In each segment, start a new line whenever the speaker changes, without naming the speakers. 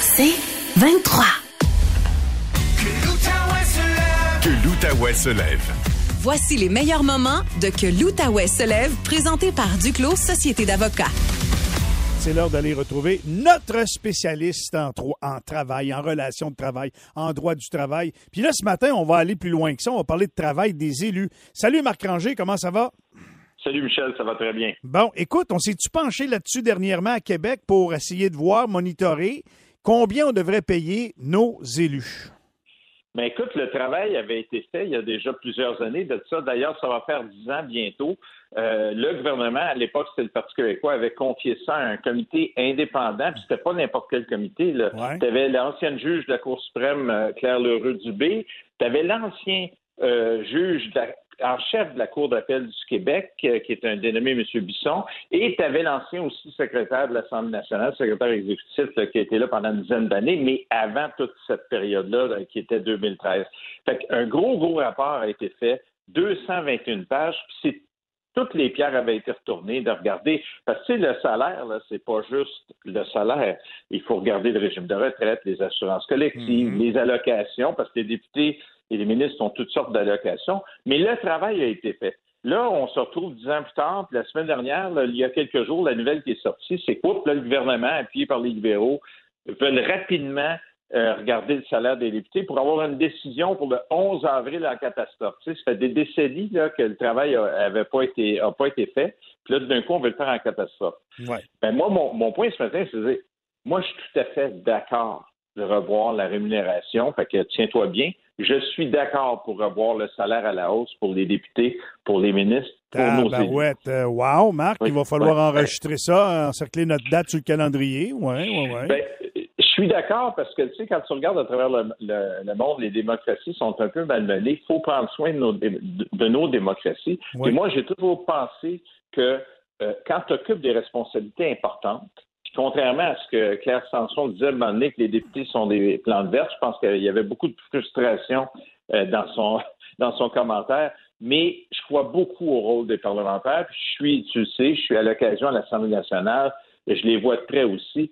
C'est 23.
Que l'Outaouais se lève.
Voici les meilleurs moments de Que l'Outaouais se lève, présenté par Duclos Société d'avocats.
C'est l'heure d'aller retrouver notre spécialiste en, travail, en relations de travail, en droit du travail. Puis là, ce matin, on va aller plus loin que ça. On va parler de travail des élus. Salut Marc Ranger, comment ça va?
Salut Michel, ça va très bien.
Bon, écoute, on s'est-tu penché là-dessus dernièrement à Québec pour essayer de voir, monitorer? Combien on devrait payer nos élus?
Mais écoute, le travail avait été fait il y a déjà plusieurs années de ça. D'ailleurs, ça va faire dix ans bientôt. Euh, le gouvernement, à l'époque, c'était le Parti québécois, avait confié ça à un comité indépendant, puis c'était pas n'importe quel comité. Là.
Ouais.
Tu avais l'ancienne juge de la Cour suprême, euh, Claire Lheureux-Dubé, tu avais l'ancien euh, juge de la- en chef de la Cour d'appel du Québec, euh, qui est un dénommé M. Bisson, et tu avais l'ancien aussi secrétaire de l'Assemblée nationale, secrétaire exécutif, là, qui a été là pendant une dizaine d'années, mais avant toute cette période-là, là, qui était 2013. Fait qu'un gros, gros rapport a été fait, 221 pages, puis c'est toutes les pierres avaient été retournées de regarder. Parce que le salaire, là, c'est pas juste le salaire. Il faut regarder le régime de retraite, les assurances collectives, les allocations, parce que les députés et les ministres ont toutes sortes d'allocations. Mais le travail a été fait. Là, on se retrouve dix ans plus tard, puis la semaine dernière, là, il y a quelques jours, la nouvelle qui est sortie, c'est quoi? Là, le gouvernement, appuyé par les libéraux, veulent rapidement euh, regarder le salaire des députés pour avoir une décision pour le 11 avril en catastrophe. Tu sais, ça fait des décennies là, que le travail n'avait pas été, a pas été fait. Puis là, d'un coup, on veut le faire en catastrophe.
Ouais.
Ben, moi, mon, mon point ce matin, c'est de dire, moi, je suis tout à fait d'accord de revoir la rémunération. Fait que tiens-toi bien. Je suis d'accord pour revoir le salaire à la hausse pour les députés, pour les ministres, pour nos élus.
Tabarouette. Euh, wow, Marc,
Oui,
il va falloir
ouais.
enregistrer ça, encercler notre date sur le calendrier. Oui, oui, oui.
Ben, je suis d'accord parce que, tu sais, quand tu regardes à travers le, le- le monde, les démocraties sont un peu malmenées. Il faut prendre soin de nos, de nos démocraties. Et moi, j'ai toujours pensé que euh, quand tu occupes des responsabilités importantes, contrairement à ce que Claire Sanson disait à un moment donné, que les députés sont des plantes vertes, je pense qu'il y avait beaucoup de frustration euh, dans son dans son commentaire. Mais je crois beaucoup au rôle des parlementaires. Puis je suis, tu le sais, je suis à l'occasion à l'Assemblée nationale, je les vois de près aussi.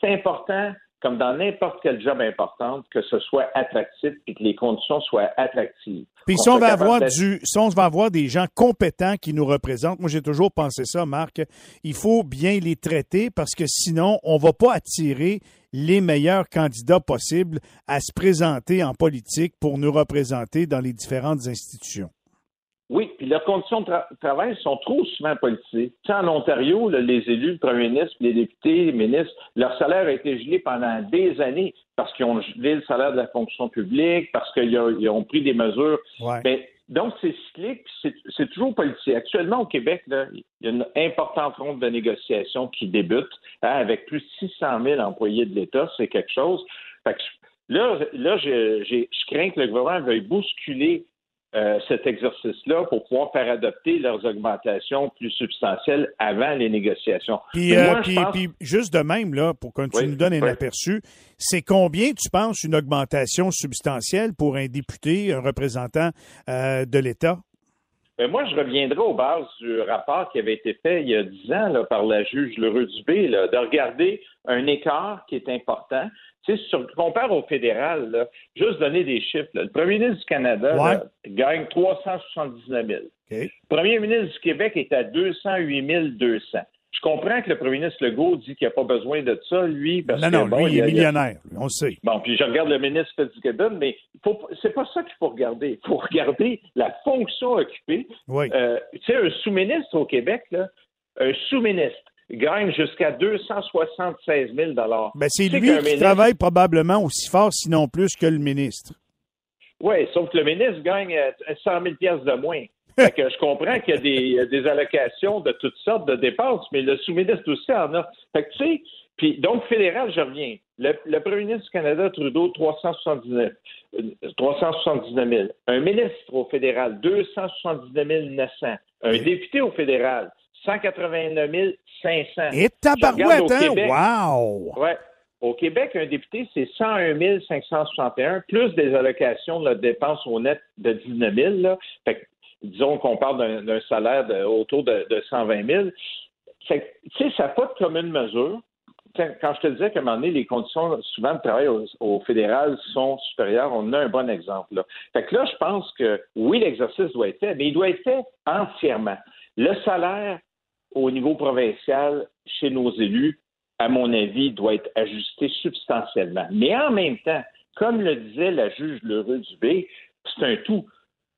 C'est important, comme dans n'importe quel job important, que ce soit attractif et que les conditions soient attractives.
Puis si on va avoir du, si on va avoir des gens compétents qui nous représentent, moi j'ai toujours pensé ça, Marc, il faut bien les traiter parce que sinon on va pas attirer les meilleurs candidats possibles à se présenter en politique pour nous représenter dans les différentes institutions.
Oui, puis leurs conditions de tra- travail sont trop souvent politisées. Tu sais, en Ontario, là, les élus, le premier ministre, les députés, les ministres, leur salaire a été gelé pendant des années parce qu'ils ont gelé le salaire de la fonction publique, parce qu'ils ont, pris des mesures.
Ouais.
Ben, donc, c'est cyclique, puis c'est toujours politique. Actuellement, au Québec, là, il y a une importante ronde de négociations qui débute hein, avec plus de 600 000 employés de l'État. C'est quelque chose. Fait que là, là je, je crains que le gouvernement veuille bousculer euh, cet exercice-là pour pouvoir faire adopter leurs augmentations plus substantielles avant les négociations.
Puis, euh,
moi,
puis-
pense-
puis juste de même, là, pour que tu
Oui,
nous donnes un aperçu, c'est combien, tu penses, une augmentation substantielle pour un député, un représentant euh, de l'État?
Ben, moi, je reviendrai aux bases du rapport qui avait été fait il y a dix ans là, par la juge Leroux Dubé, là, de regarder un écart qui est important. Tu sais, sur, compare au fédéral, là, juste donner des chiffres. Le premier ministre du Canada
Ouais.
gagne 379 000.
OK.
Le premier ministre du Québec est à 208 200. Je comprends que le premier ministre Legault dit qu'il n'a pas besoin de ça, lui, parce
Non,
que
non,
bon,
lui, il
a-
est
a-
millionnaire, on le sait.
Bon, puis je regarde le ministre Fitzgibbon, mais faut- c'est pas ça qu'il faut regarder. Il faut regarder la fonction occupée.
Oui.
Euh, tu sais, un sous-ministre au Québec, là, un sous-ministre gagne jusqu'à 276 000
Ben, c'est lui qui
ministre-
travaille probablement aussi fort, sinon plus, que le ministre.
Oui, sauf que le ministre gagne euh, 100 000 piastres de moins. Fait que je comprends qu'il y a des, des allocations de toutes sortes de dépenses, mais le sous-ministre aussi en a. Fait que tu sais, puis donc fédéral, je reviens. Le, le premier ministre du Canada, Trudeau, 379, euh, 379 000. Un ministre au fédéral, 279 900. Un député au fédéral, 189 500.
Et tabarouette,
au
hein?
Québec.
Wow!
Ouais. Au Québec, un député, c'est 101 561, plus des allocations de dépenses au net de 19 000. Là. Fait que, disons qu'on parle d'un salaire autour de, de 120 000. Fait que, tu sais, ça n'a pas de commune mesure. quand je te disais qu'à un moment donné, les conditions souvent de travail au, fédéral sont supérieures, on a un bon exemple. Là. Fait que là, je pense que oui, l'exercice doit être fait, mais il doit être fait entièrement. Le salaire au niveau provincial chez nos élus, à mon avis, doit être ajusté substantiellement. Mais en même temps, comme le disait la juge Lheureux Dubé, c'est un tout.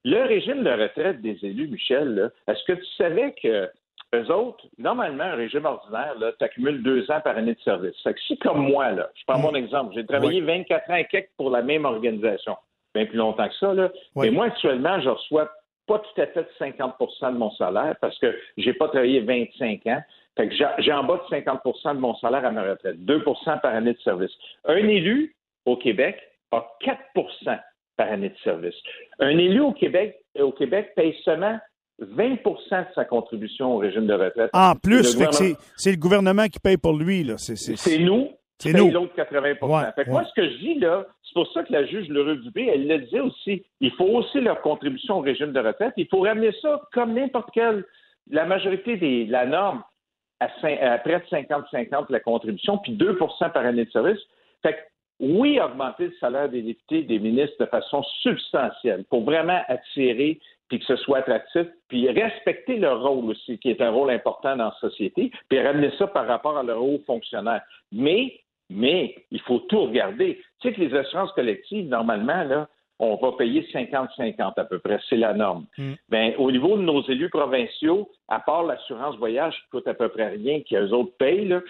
Le régime de retraite des élus, Michel, est-ce que tu savais que eux autres, normalement, un régime ordinaire, tu accumules deux ans par année de service? Fait que si, comme moi, là, je prends mon exemple, j'ai travaillé 24 ans et quelques pour la même organisation, bien plus longtemps que ça, là, mais moi, actuellement, je reçois pas tout à fait 50% de mon salaire parce que j'ai pas travaillé 25 ans. Fait que j'ai en bas de 50% de mon salaire à ma retraite, 2% par année de service. Un élu au Québec a 4 par année de service. Un élu au Québec, au Québec paye seulement 20% de sa contribution au régime de retraite.
En plus, c'est le gouvernement qui paye pour lui.
C'est nous qui payons l'autre 80% Moi, ce que je dis, là, c'est pour ça que la juge Leroux Dubé, elle le disait aussi, il faut aussi leur contribution au régime de retraite. Il faut ramener ça comme n'importe quelle. La majorité des la norme à, près de 50-50 la contribution, puis 2% par année de service. Fait que, oui, augmenter le salaire des députés, des ministres de façon substantielle pour vraiment attirer puis que ce soit attractif, puis respecter leur rôle aussi, qui est un rôle important dans la société, puis ramener ça par rapport à leur haut fonctionnaire. Mais, mais, il faut tout regarder. Tu sais que les assurances collectives, normalement, là, on va payer 50-50 à peu près, c'est la norme. Mm. Ben, au niveau de nos élus provinciaux, à part l'assurance voyage qui coûte à peu près rien, qu'eux autres payent, là,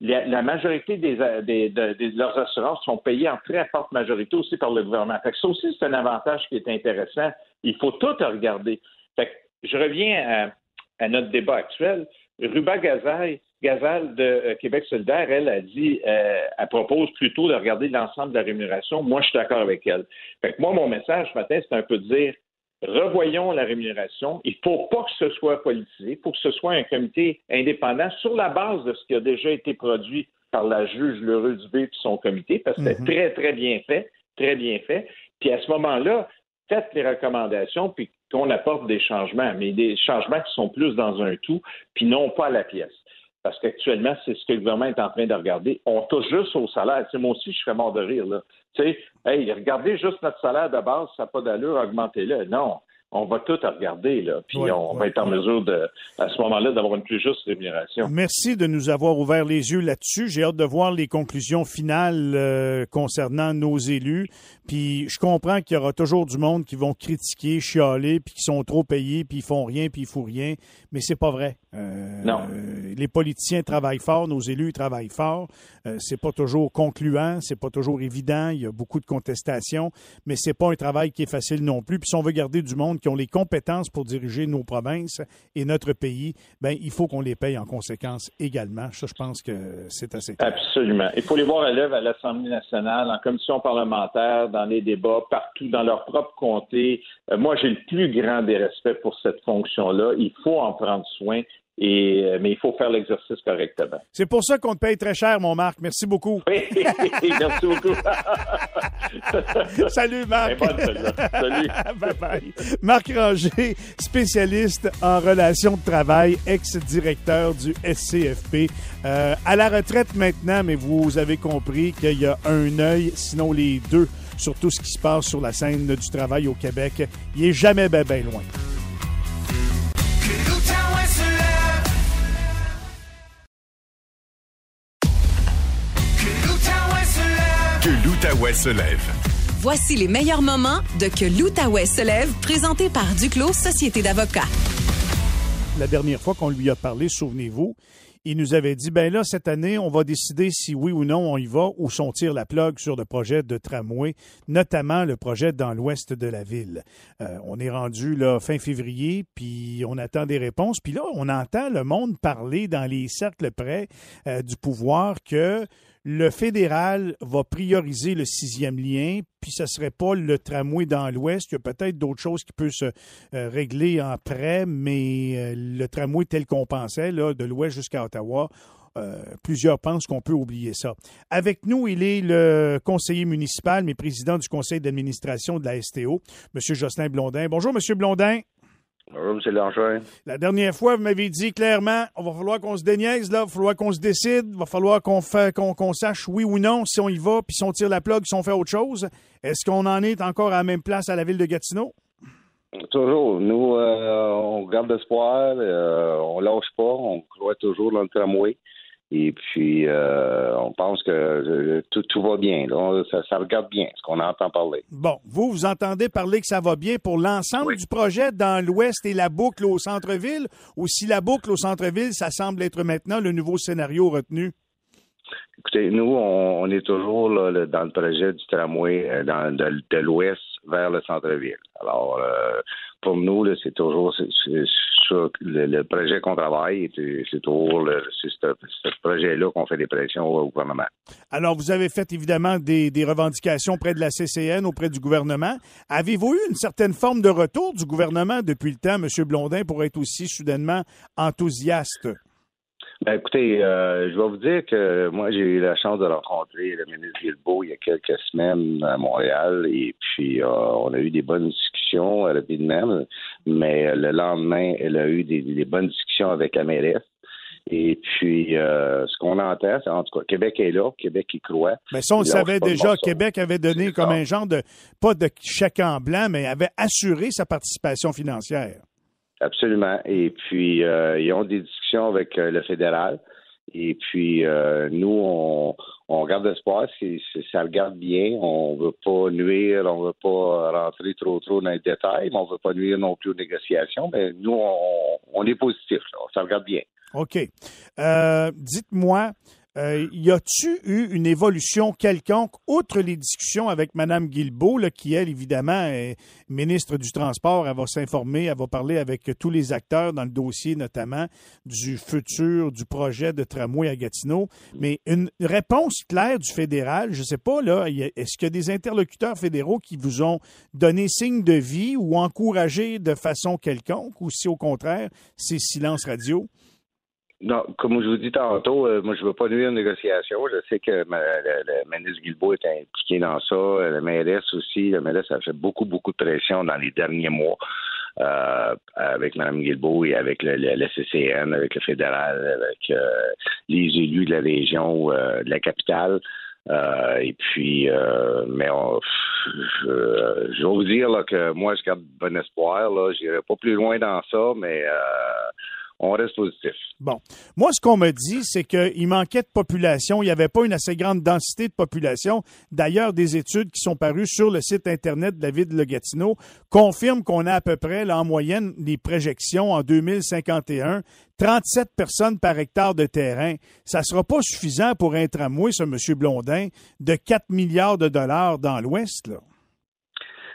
la, majorité des, de leurs assurances sont payées en très forte majorité aussi par le gouvernement. Fait ça aussi, c'est un avantage qui est intéressant. Il faut tout regarder. Fait que je reviens à, notre débat actuel. Ruba Gazal de euh, Québec solidaire, elle a dit, euh, elle propose plutôt de regarder l'ensemble de la rémunération. Moi, je suis d'accord avec elle. Fait que moi, mon message ce matin, c'est un peu de dire, revoyons la rémunération. Il ne faut pas que ce soit politisé. Il faut que ce soit un comité indépendant sur la base de ce qui a déjà été produit par la juge Lheureux Dubé et son comité, parce que c'est mhm. très, très bien fait, très bien fait. Puis à ce moment-là, faites les recommandations, puis qu'on apporte des changements, mais des changements qui sont plus dans un tout, puis non pas à la pièce. Parce qu'actuellement, c'est ce que le gouvernement est en train de regarder. On touche juste au salaire. moi aussi, je serais mort de rire. Là. Tu sais, hey, regardez juste notre salaire de base, ça n'a pas d'allure, augmentez-le. Non on va tout regarder, là, puis on va être en mesure de, à ce moment-là, d'avoir une plus juste rémunération.
Merci de nous avoir ouvert les yeux là-dessus. J'ai hâte de voir les conclusions finales euh, concernant nos élus. Puis je comprends qu'il y aura toujours du monde qui vont critiquer, chialer, puis qui sont trop payés, puis ils font rien, puis ils font rien. Mais c'est pas vrai.
Euh, non.
les politiciens travaillent fort, nos élus travaillent fort. Euh, c'est pas toujours concluant, c'est pas toujours évident. Il y a beaucoup de contestations, mais c'est pas un travail qui est facile non plus. Puis si on veut garder du monde qui ont les compétences pour diriger nos provinces et notre pays, ben il faut qu'on les paye en conséquence également. Ça, je pense que c'est assez
clair. Absolument. Il faut les voir à l'œuvre à l'Assemblée nationale, en commission parlementaire, dans les débats, partout, dans leur propre comté. Euh, moi, j'ai le plus grand des respects pour cette fonction-là. Il faut en prendre soin. Et, euh, mais il faut faire l'exercice correctement.
C'est pour ça qu'on te paye très cher, mon Marc. Merci beaucoup.
Oui, merci beaucoup.
Salut, Marc.
Salut.
bye bye. Marc Ranger, spécialiste en relations de travail, ex-directeur du SCFP. Euh, à la retraite maintenant, mais vous avez compris qu'il y a un œil, sinon les deux, sur tout ce qui se passe sur la scène du travail au Québec. Il est jamais bien ben loin.
l'Outaouais se lève.
Voici les meilleurs moments de Que l'Outaouais se lève, présenté par Duclos Société d'avocats.
La dernière fois qu'on lui a parlé, souvenez-vous, il nous avait dit ben là cette année on va décider si oui ou non on y va ou si on tire la plug sur le projet de tramway, notamment le projet dans l'ouest de la ville. Euh, on est rendu là fin février puis on attend des réponses puis là on entend le monde parler dans les cercles près euh, du pouvoir que le fédéral va prioriser le sixième lien, puis ce ne serait pas le tramway dans l'ouest. Il y a peut-être d'autres choses qui peuvent se euh, régler en prêt, mais euh, le tramway tel qu'on pensait, de l'ouest jusqu'à Ottawa, euh, plusieurs pensent qu'on peut oublier ça. Avec nous, il est le conseiller municipal, mais président du conseil d'administration de la STO, M. Jocelyn Blondin. Bonjour, M. Blondin.
Bonjour, M. Langevin.
La dernière fois, vous m'avez dit clairement, on va falloir qu'on se déniaise, là, il va falloir qu'on se décide, il va falloir qu'on fait, qu'on, qu'on sache oui ou non si on y va, puis si on tire la plug, si on fait autre chose. Est-ce qu'on en est encore à la même place à la ville de Gatineau?
Toujours. Nous, euh, on garde espoir, euh, on lâche pas, on croit toujours dans le tramway. Et puis, euh, on pense que tout, tout va bien. Là. Ça, ça regarde bien, ce qu'on entend parler.
Bon, vous, vous entendez parler que ça va bien pour l'ensemble
Oui.
du projet dans l'Ouest et la boucle au centre-ville, ou si la boucle au centre-ville, ça semble être maintenant le nouveau scénario retenu?
Écoutez, nous, on, on est toujours là, dans le projet du tramway euh, dans, de, de l'ouest vers le centre-ville. Alors, euh, pour nous, c'est toujours le, projet qu'on travaille, c'est, toujours le, ce, ce projet-là qu'on fait des pressions au gouvernement.
Alors, vous avez fait évidemment des, des revendications auprès de la CCN, auprès du gouvernement. Avez-vous eu une certaine forme de retour du gouvernement depuis le temps, M. Blondin, pour être aussi soudainement enthousiaste?
Ben, écoutez, euh, je vais vous dire que moi, j'ai eu la chance de rencontrer le ministre Guilbeault il y a quelques semaines à Montréal et puis euh, on a eu des bonnes discussions euh, rapidement, mais euh, le lendemain, elle a eu des, des bonnes discussions avec la mairesse. Et puis, euh, ce qu'on entend, c'est en tout cas, Québec est là, Québec y croit.
Mais ça, on le savait déjà. Québec avait donné comme un genre de, pas de chèque en blanc, mais avait assuré sa participation financière.
Absolument. Et puis, euh, ils ont des discussions avec euh, le fédéral. Et puis, euh, nous, on, on garde espoir. Si, ça regarde bien, on veut pas nuire, on veut pas rentrer trop trop dans les détails, mais on veut pas nuire non plus aux négociations. Mais nous, on, on est positif. Ça regarde bien.
OK. Euh, Dites-moi, euh, y a-tu eu une évolution quelconque, outre les discussions avec Mme Guilbeault, qui, elle, évidemment, est ministre du Transport, elle va s'informer, elle va parler avec tous les acteurs dans le dossier, notamment du futur du projet de tramway à Gatineau. Mais une réponse claire du fédéral, je ne sais pas, là, est-ce qu'il y a des interlocuteurs fédéraux qui vous ont donné signe de vie ou encouragé de façon quelconque, ou si au contraire, c'est silence radio?
Non, comme je vous dis tantôt, euh, moi je veux pas nuire aux négociations. Je sais que ma- le, le est impliqué dans ça. La mairesse aussi. La mairesse a fait beaucoup, beaucoup de pression dans les derniers mois euh, avec Mme Guilbeault et avec le, le- le CCN, avec le fédéral, avec euh, les élus de la région, de la capitale. Et puis, mais on, je, je vais vous dire là, que moi, je garde bon espoir. Là, j'irai pas plus loin dans ça, mais euh, on reste positif.
Bon. Moi, ce qu'on me dit, c'est qu'il manquait de population. Il n'y avait pas une assez grande densité de population. D'ailleurs, des études qui sont parues sur le site Internet de la ville de Gatineau confirment qu'on a à peu près, là, en moyenne, les projections en 2051, 37 personnes par hectare de terrain. Ça ne sera pas suffisant pour un tramway, ce M. Blondin, de 4 milliards de dollars dans l'Ouest, là.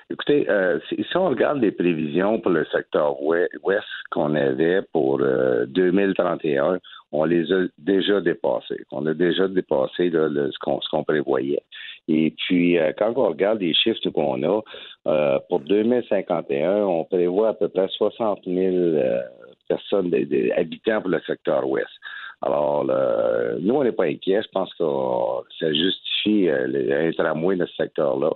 Écoutez, euh, si, on regarde les prévisions pour le secteur ouest, qu'on avait pour euh, 2031, on les a déjà dépassés. On a déjà dépassé là, le- ce qu'on prévoyait. Et puis, euh, quand on regarde les chiffres qu'on a, euh, pour 2051, on prévoit à peu près 60 000 euh, personnes, de- de- habitants pour le secteur ouest. Alors, nous, on n'est pas inquiets. Je pense que euh, ça justifie euh, un tramway dans ce secteur-là.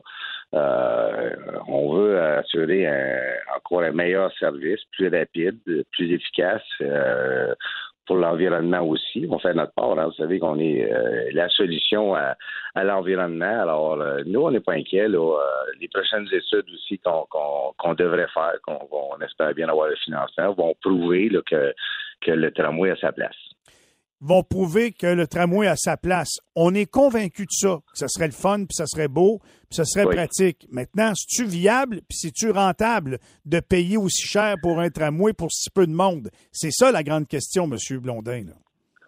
Euh, on veut assurer un- encore un meilleur service, plus rapide, plus efficace. euh, pour l'environnement aussi. On fait notre part. hein. Vous savez qu'on est euh, la solution à, à l'environnement. Alors, euh, nous, on n'est pas inquiets. Là. Euh, les prochaines études aussi qu'on qu'on devrait faire, qu'on qu'on espère bien avoir le financement, vont prouver là, que, que le tramway a sa place.
Vont prouver que le tramway a sa place. On est convaincu de ça, que ça serait le fun, puis ça serait beau, puis ça serait
Oui.
pratique. Maintenant, c'est-tu viable, puis c'est-tu rentable de payer aussi cher pour un tramway pour si peu de monde? C'est ça la grande question, M. Blondin. là.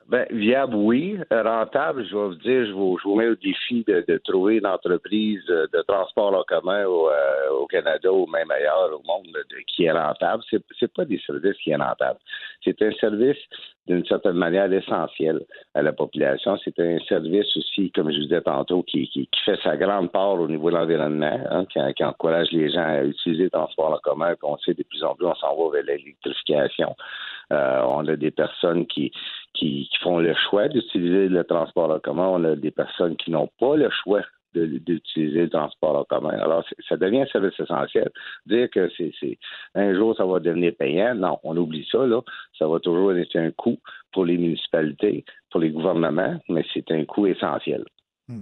Ben, viable, oui. Rentable, je vais vous dire, je vous, je vous mets au défi de, de trouver une entreprise de transport en commun au, euh, au Canada ou même ailleurs au monde de- qui est rentable. C'est, c'est pas des services qui est rentable. C'est un service d'une certaine manière essentiel à la population. C'est un service aussi, comme je vous disais tantôt, qui, qui, qui fait sa grande part au niveau de l'environnement, hein, qui, qui encourage les gens à utiliser le transport en commun. Puis on sait de plus en plus, on s'en va vers l'électrification. Euh, on a des personnes qui, qui, font le choix d'utiliser le transport en commun. On a des personnes qui n'ont pas le choix d'utiliser le transport en commun. Alors, ça devient un service essentiel. Dire que c'est un jour ça va devenir payant, non, on oublie ça, là. Ça va toujours être un coût pour les municipalités, pour les gouvernements, mais c'est un coût essentiel.
Hmm.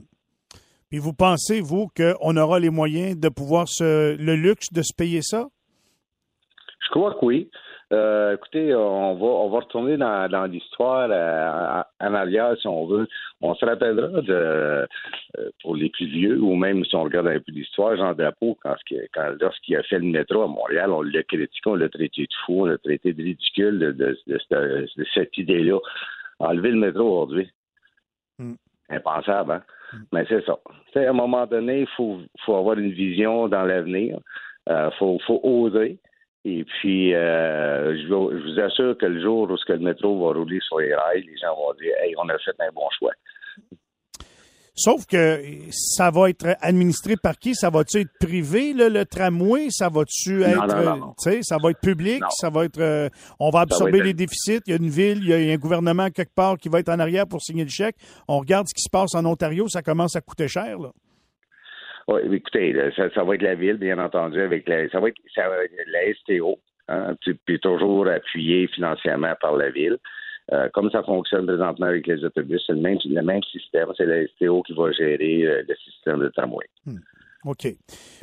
Puis vous pensez, vous, qu'on aura les moyens de pouvoir se le luxe de se payer ça?
Je crois que oui. Euh, écoutez, on va on va retourner dans, dans l'histoire euh, en arrière si on veut. On se rappellera de euh, pour les plus vieux ou même si on regarde un peu l'histoire, Jean Drapeau, quand, quand lorsqu'il a fait le métro à Montréal, on l'a critiqué, on l'a traité de fou, on l'a traité de ridicule de, de, de, cette idée-là. Enlever le métro aujourd'hui. Hmm. Impensable, hein? Hmm. Mais c'est ça. à un moment donné, il faut, faut avoir une vision dans l'avenir. Il euh, faut, faut oser. Et puis, euh, je, vous assure que le jour où le métro va rouler sur les rails, les gens vont dire Hey, on a fait un bon choix.
Sauf que ça va être administré par qui? Ça va-tu être privé, le tramway? Ça va-tu être. Non, ça va être public? Ça va être. Euh, on va absorber les déficits? Il y a une ville, il y a un gouvernement quelque part qui va être en arrière pour signer le chèque. On regarde ce qui se passe en Ontario, ça commence à coûter cher, là.
Oui, écoutez, ça, va être la ville, bien entendu, avec la, ça va être, la STO, hein, puis toujours appuyé financièrement par la ville. Euh, comme ça fonctionne présentement avec les autobus, c'est le même, le même système. C'est la STO qui va gérer euh, le système de tramway.
Hmm. OK.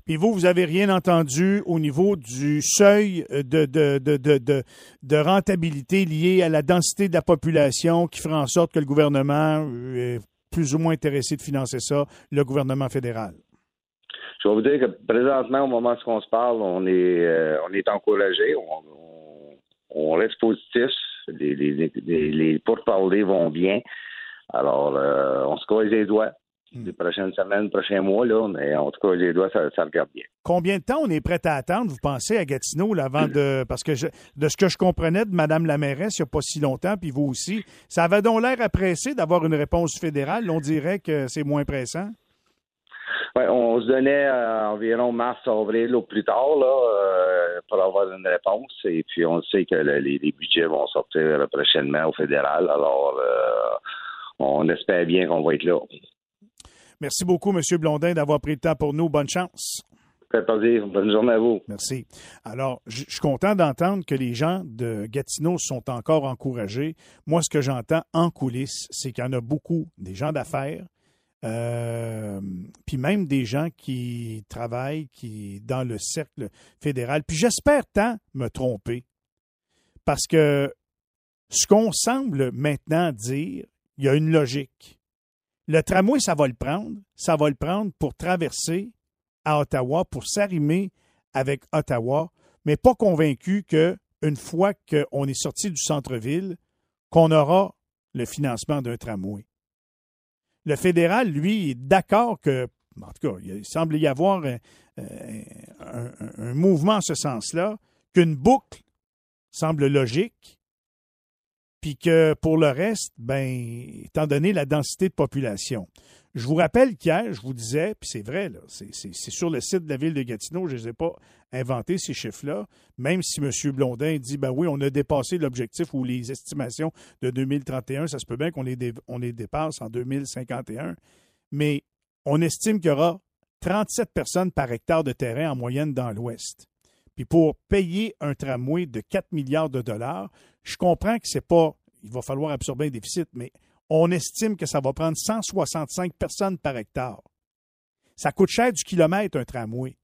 Puis vous, vous n'avez rien entendu au niveau du seuil de, de, de, de, de rentabilité lié à la densité de la population qui fera en sorte que le gouvernement est plus ou moins intéressé de financer ça, le gouvernement fédéral?
Je vais vous dire que présentement, au moment où on se parle, on est, euh, on est encouragé, on, reste positif, les, les, les, pourparlers vont bien. Alors, euh, on se croise les doigts. Hmm. Les prochaines semaines, les prochains mois, là, mais en tout cas, les doigts, ça, regarde bien.
Combien de temps on est prêt à attendre, vous pensez, à Gatineau, avant de. Parce que de ce que je comprenais de Mme la mairesse il n'y a pas si longtemps, puis vous aussi, ça avait donc l'air à presser d'avoir une réponse fédérale. On dirait que c'est moins pressant.
Ouais, on se donnait euh, environ mars, avril au plus tard là, euh, pour avoir une réponse. Et puis on sait que les, budgets vont sortir prochainement au fédéral. Alors euh, on espère bien qu'on va être là.
Merci beaucoup, M. Blondin, d'avoir pris le temps pour nous. Bonne chance.
Bonne journée à vous.
Merci. Alors, je suis content d'entendre que les gens de Gatineau sont encore encouragés. Moi, ce que j'entends en coulisses, c'est qu'il y en a beaucoup, des gens d'affaires, euh, même des gens qui travaillent qui dans le cercle fédéral. Puis j'espère tant me tromper, parce que ce qu'on semble maintenant dire, il y a une logique. Le tramway, ça va le prendre. Ça va le prendre pour traverser à Ottawa, pour s'arrimer avec Ottawa, mais pas convaincu que une fois qu'on est sorti du centre-ville, qu'on aura le financement d'un tramway. Le fédéral, lui, est d'accord que, en tout cas, il semble y avoir un, mouvement en ce sens-là, qu'une boucle semble logique, puis que pour le reste, ben, étant donné la densité de population. Je vous rappelle qu'hier, je vous disais, puis c'est vrai, c'est sur le site de la ville de Gatineau, je ne les ai pas inventés, ces chiffres-là, même si M. Blondin dit, ben oui, on a dépassé l'objectif ou les estimations de 2031, ça se peut bien qu'on les, on les dépasse en 2051, mais on estime qu'il y aura 37 personnes par hectare de terrain en moyenne dans l'Ouest. Puis pour payer un tramway de 4 milliards de dollars, je comprends que c'est pas, il va falloir absorber un déficit, mais on estime que ça va prendre 165 personnes par hectare. Ça coûte cher du kilomètre un tramway.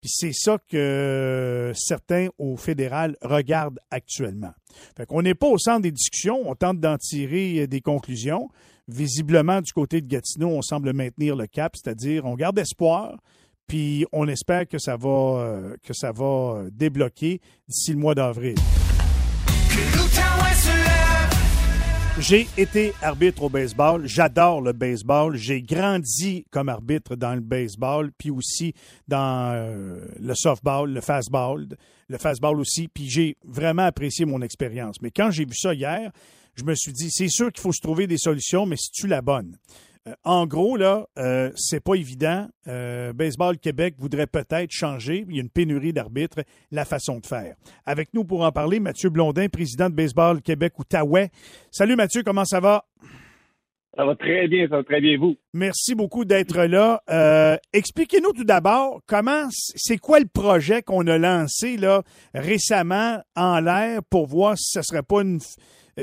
Puis c'est ça que certains au fédéral regardent actuellement. Fait qu'on n'est pas au centre des discussions, on tente d'en tirer des conclusions. Visiblement, du côté de Gatineau, on semble maintenir le cap, c'est-à-dire on garde espoir, puis on espère que ça va, euh, que ça va euh, débloquer d'ici le mois d'avril. J'ai été arbitre au baseball. J'adore le baseball. J'ai grandi comme arbitre dans le baseball, puis aussi dans euh, le softball, le fastball, le fastball aussi. Puis j'ai vraiment apprécié mon expérience. Mais quand j'ai vu ça hier, je me suis dit, c'est sûr qu'il faut se trouver des solutions, mais si tu la bonne? Euh, en gros, là, euh, c'est pas évident. Euh, Baseball Québec voudrait peut-être changer, il y a une pénurie d'arbitres, la façon de faire. Avec nous pour en parler, Mathieu Blondin, président de Baseball Québec Outaouais. Salut Mathieu, comment ça va?
Ça va très bien, ça va très bien vous.
Merci beaucoup d'être là. Euh, expliquez-nous tout d'abord comment, c'est quoi le projet qu'on a lancé là récemment en l'air pour voir si ça serait pas une,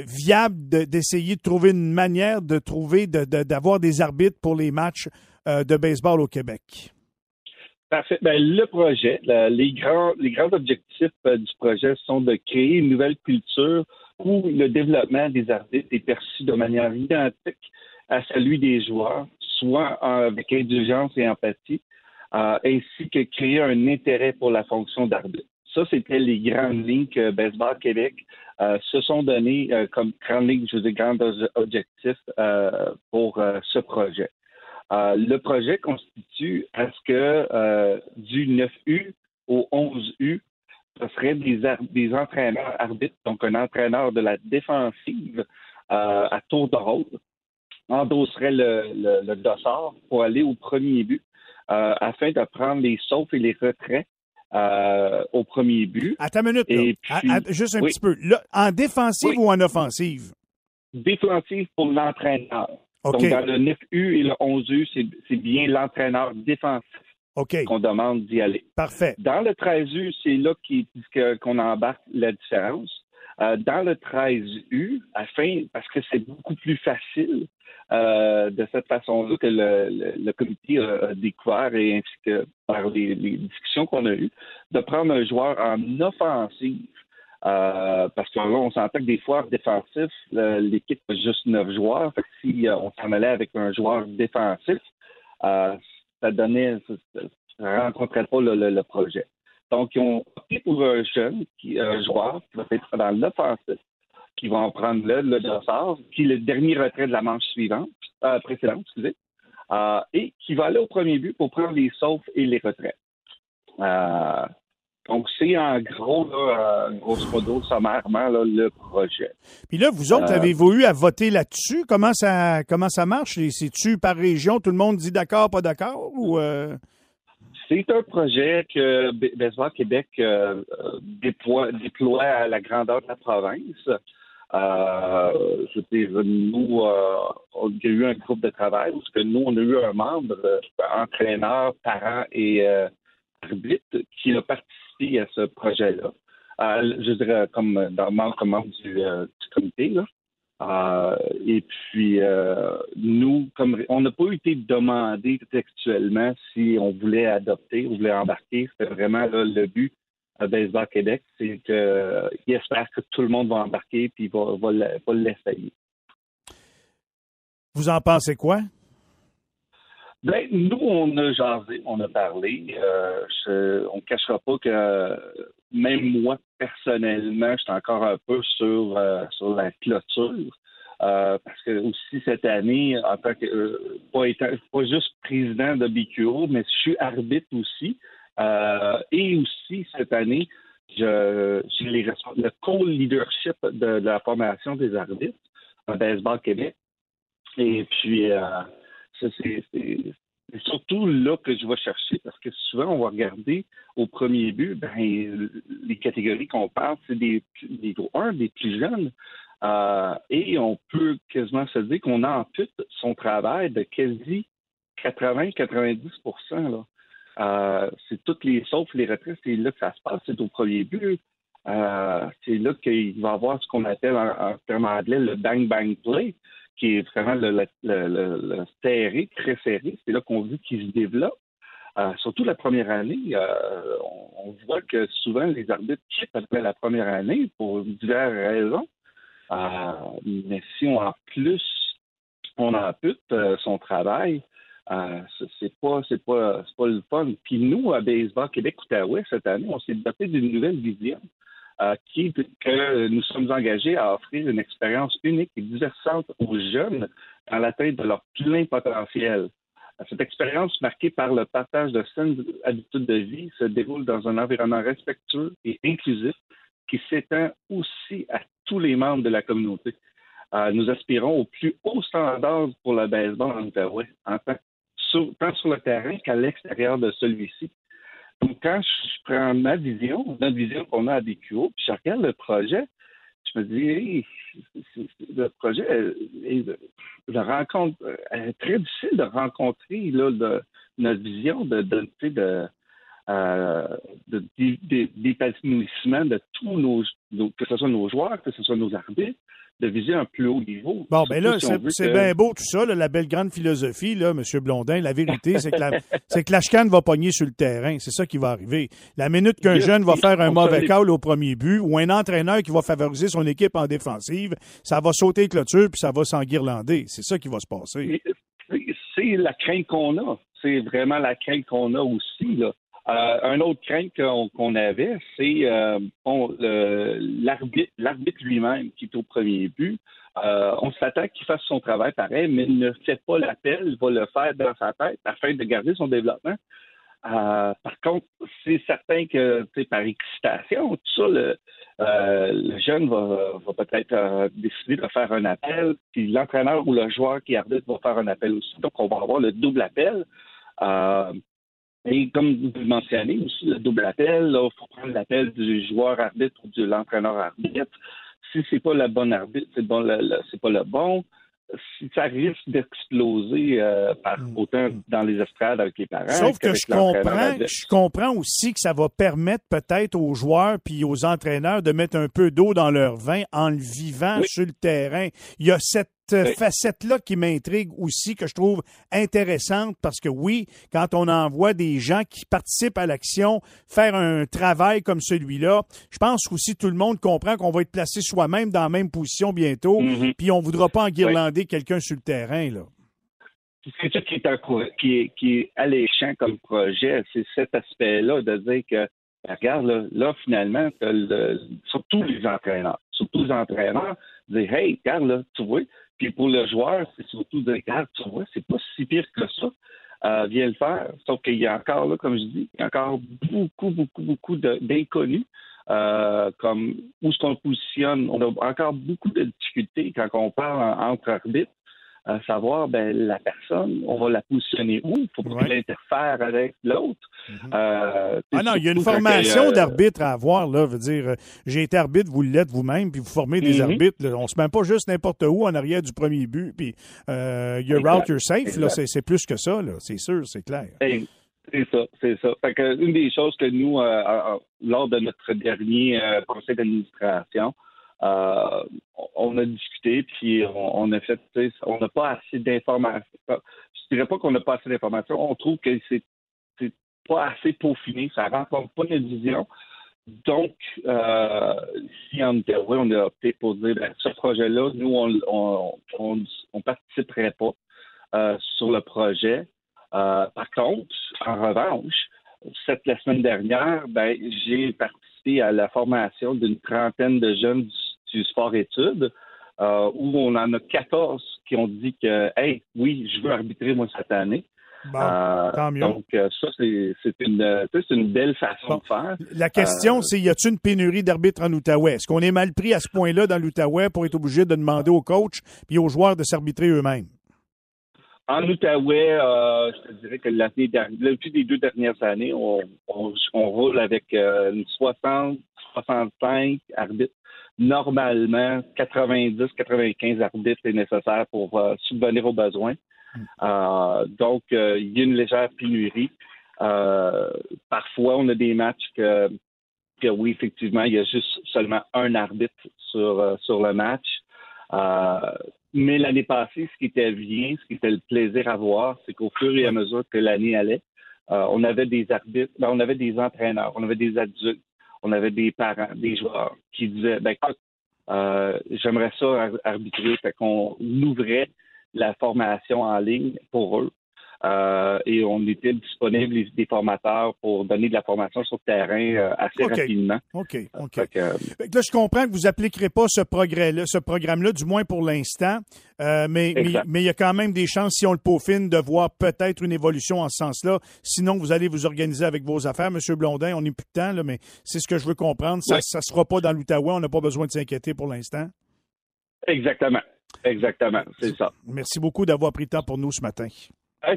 viable d'essayer de, trouver une manière de trouver, d'avoir des arbitres pour les matchs euh, de baseball au Québec?
Parfait. Ben, le projet, les, grands, les grands objectifs euh, du projet sont de créer une nouvelle culture où le développement des arbitres est perçu de manière identique à celui des joueurs, soit avec indulgence et empathie, euh, ainsi que créer un intérêt pour la fonction d'arbitre. Ça, c'était les grandes lignes que Baseball Québec euh, se sont données euh, comme grandes lignes, je veux dire, grands objectifs pour ce projet. le projet constitue à ce que du 9U au 11U, ce serait des, entraîneurs arbitres, donc un entraîneur de la défensive à tour de rôle, endosserait le, le, dossard pour aller au premier but euh, afin de prendre les saufs et les retraits euh, au premier but.
Attends une minute. juste un petit peu. en défensive ou en offensive?
Défensive pour l'entraîneur. Donc, dans le 9U et le 11U, c'est bien l'entraîneur défensif qu'on demande d'y aller.
Parfait.
Dans le 13U, c'est là qu'on embarque la différence. Euh, dans le 13U, afin, parce que c'est beaucoup plus facile euh, de cette façon-là que le, comité a, découvert et ainsi que par les, discussions qu'on a eues, de prendre un joueur en offensive. Euh, parce que là, on s'entend que des fois, en défensif, l'équipe a juste neuf joueurs. Fait que si on s'en allait avec un joueur défensif, ça donnait, ça, rencontrait pas le projet. Donc, ils ont opté pour un jeune, qui, un joueur qui va être dans l'offensive, qui va en prendre le, le dossard, qui est le dernier retrait de la manche suivante, euh, précédente, excusez, euh, et qui va aller au premier but pour prendre les saufs et les retraits. Euh, donc, c'est en gros, là, grosso modo, sommairement, là, le projet.
Puis là, vous autres, avez-vous eu à voter là-dessus? Comment ça, comment ça marche? C'est-tu par région? Tout le monde dit d'accord, pas d'accord? Ou,
c'est un projet que Baseball Québec euh, euh, déploie, à la grandeur de la province. Euh, nous, euh, on a eu un groupe de travail parce que nous, on a eu un membre, entraîneur, parent et arbitre qui a participé à ce projet-là. je dirais comme dans membre, comme membre du, du comité. Là. Euh, et puis, euh, nous, comme on n'a pas été demandé textuellement si on voulait adopter ou voulait embarquer, c'était vraiment le but à Baseball Québec, c'est qu'il espère que tout le monde va embarquer puis va, va, l'essayer.
Vous en pensez quoi?
Ben, nous, on a jasé, on a parlé. Euh, on ne cachera pas que même moi, personnellement, je suis encore un peu sur, euh, sur la clôture. Euh, parce que aussi cette année, en tant que euh, pas, juste président de BQO, mais je suis arbitre aussi. et aussi cette année, je j'ai le co-leadership de, la formation des arbitres à Baseball Québec. Et puis ça, c'est surtout là que je vais chercher parce que souvent, on va regarder au premier but, ben, les catégories qu'on parle, c'est des, des, un, des plus jeunes. Euh, et on peut quasiment se dire qu'on ampute son travail de quasi 80-90% euh, C'est toutes les sauf les retraites, c'est là que ça se passe, c'est au premier but. Euh, c'est là qu'il va y avoir ce qu'on appelle en, en termes anglais le bang-bang play qui est vraiment le, le, serré, très serré. C'est là qu'on veut qu'il se développe. Euh, surtout la première année, euh, on, voit que souvent les arbitres quittent après la première année pour diverses raisons. Euh, mais si on en plus on ampute son travail, c'est pas c'est pas c'est pas le fun. Puis nous à Baseball Québec Outaouais cette année, on s'est doté d'une nouvelle vision. Euh, que nous sommes engagés à offrir une expérience unique et diversante aux jeunes dans l'atteinte de leur plein potentiel. Cette expérience marquée par le partage de saines habitudes de vie se déroule dans un environnement respectueux et inclusif qui s'étend aussi à tous les membres de la communauté. Euh, nous aspirons au plus haut standard pour le baseball en Outaouais, en tant sur le terrain qu'à l'extérieur de celui-ci. Donc, quand je prends ma vision, notre vision qu'on a à DQO, puis je regarde le projet, je me dis, le projet rencontre, est très difficile de rencontrer notre vision de, de, de, euh, de, de tous nos, que ce soit nos joueurs, que ce soit nos arbitres, de viser un plus haut niveau.
Bon, ben là, c'est bien beau tout ça, la belle grande philosophie, là, M. Blondin. La vérité, c'est que la, c'est que va pogner sur le terrain. C'est ça qui va arriver. La minute qu'un jeune va faire un mauvais call au premier but ou un entraîneur qui va favoriser son équipe en défensive, ça va sauter clôture puis ça va s'enguirlander. C'est ça qui va se passer.
C'est la crainte qu'on a. C'est vraiment la crainte qu'on a aussi, là. Euh, un autre crainte qu'on avait, c'est euh, l'arbitre, lui-même qui est au premier but. Euh, on s'attend qu'il fasse son travail pareil, mais il ne fait pas l'appel, il va le faire dans sa tête afin de garder son développement. par contre, c'est certain que par excitation, tout ça, le, jeune va, peut-être décider de faire un appel, puis l'entraîneur ou le joueur qui arbitre va faire un appel aussi. Donc, on va avoir le double appel. Et comme vous le mentionnez aussi, le double appel, il faut prendre l'appel du joueur arbitre ou de l'entraîneur arbitre. Si c'est pas le bon arbitre, c'est bon, c'est pas le bon. Si ça risque d'exploser euh, par mm. autant dans les estrades avec les parents.
Sauf que je comprends, je comprends aussi que ça va permettre peut-être aux joueurs puis aux entraîneurs de mettre un peu d'eau dans leur vin en le vivant sur le terrain. Il y a cette facette-là qui m'intrigue aussi, que je trouve intéressante, parce que oui, quand on envoie des gens qui participent à l'action faire un travail comme celui-là, je pense aussi tout le monde comprend qu'on va être placé soi-même dans la même position bientôt, mm-hmm. puis on ne voudra pas enguirlander quelqu'un sur le terrain. là.
C'est ça qui est, qui, est, qui est alléchant comme projet, c'est cet aspect-là de dire que ben, regarde, là, finalement, surtout les entraîneurs, surtout les entraîneurs, dire Hey, regarde, là, tu vois, puis pour le joueur, c'est surtout de regarde, tu vois, c'est pas si pire que ça. Euh, viens le faire. Sauf qu'il y a encore, là, comme je dis, il y a encore beaucoup, beaucoup, beaucoup d'inconnus. Euh, comme où est-ce qu'on positionne? On a encore beaucoup de difficultés quand on parle entre arbitres à savoir ben, la personne, on va la positionner où, faut pas qu'elle interfère avec l'autre.
Mhm. Euh, ah non, il y a une formation euh, d'arbitre à avoir, là, veut dire, euh, j'ai été arbitre, vous l'êtes vous-même, puis vous formez des mhm. arbitres, là, on se met pas juste n'importe où en arrière du premier but, puis euh, you're out, you're safe, là, c'est plus que ça, là, c'est sûr, c'est clair.
C'est ça, c'est ça. Fait que une des choses que nous, lors de notre dernier conseil d'administration, euh, on a discuté, puis on, a fait, on n'a pas assez d'informations. Je dirais pas qu'on n'a pas assez d'informations. On trouve que c'est pas assez peaufiné, ça rencontre pas notre vision. Donc, euh, si en oui, on a opté pour dire ben, ce projet-là, nous, on on, participerait pas euh, sur le projet. par contre, en revanche, cette la semaine dernière, ben, j'ai participé à la formation d'une trentaine de jeunes du sport-études, euh, où on en a 14 qui ont dit que, hey, oui, je veux arbitrer moi cette année.
Euh, tant mieux.
Donc, euh, ça, c'est une, une, belle façon de faire.
La question, c'est y a-t-il une pénurie d'arbitres en Outaouais? Est-ce qu'on est mal pris à ce point-là dans l'Outaouais pour être obligé de demander aux coachs et aux joueurs de s'arbitrer eux-mêmes?
En Outaouais, je te dirais que l'année dernière, depuis les deux dernières années, on, on roule avec une 60, 65 arbitres normalement, 90-95 arbitres est nécessaire pour euh, subvenir aux besoins. Mm. Euh, donc, euh, il y a une légère pénurie. parfois, on a des matchs que, que, oui, effectivement, il y a juste seulement un arbitre sur, sur le match. mais l'année passée, ce qui était bien, ce qui était le plaisir à voir, c'est qu'au fur et à mesure que l'année allait, on avait des arbitres, ben, on avait des entraîneurs, on avait des adultes on avait des parents, des joueurs qui disaient ben euh, j'aimerais ça arbitrer, fait qu'on ouvrait la formation en ligne pour eux. Euh, et on était disponible des formateurs pour donner de la formation sur le terrain euh, assez rapidement.
OK, OK. là, je comprends que vous n'appliquerez pas ce progrès-là, ce programme-là, du moins pour l'instant, euh, mais, mais, il y a quand même des chances, si on le peaufine, de voir peut-être une évolution en ce sens-là. Sinon, vous allez vous organiser avec vos affaires. Monsieur Blondin, on n'est plus de temps, là, mais c'est ce que je veux comprendre. Ça ne sera pas dans l'Outaouais. On n'a pas besoin de s'inquiéter pour l'instant.
Exactement. Exactement. C'est ça.
Merci beaucoup d'avoir pris le temps pour nous ce matin.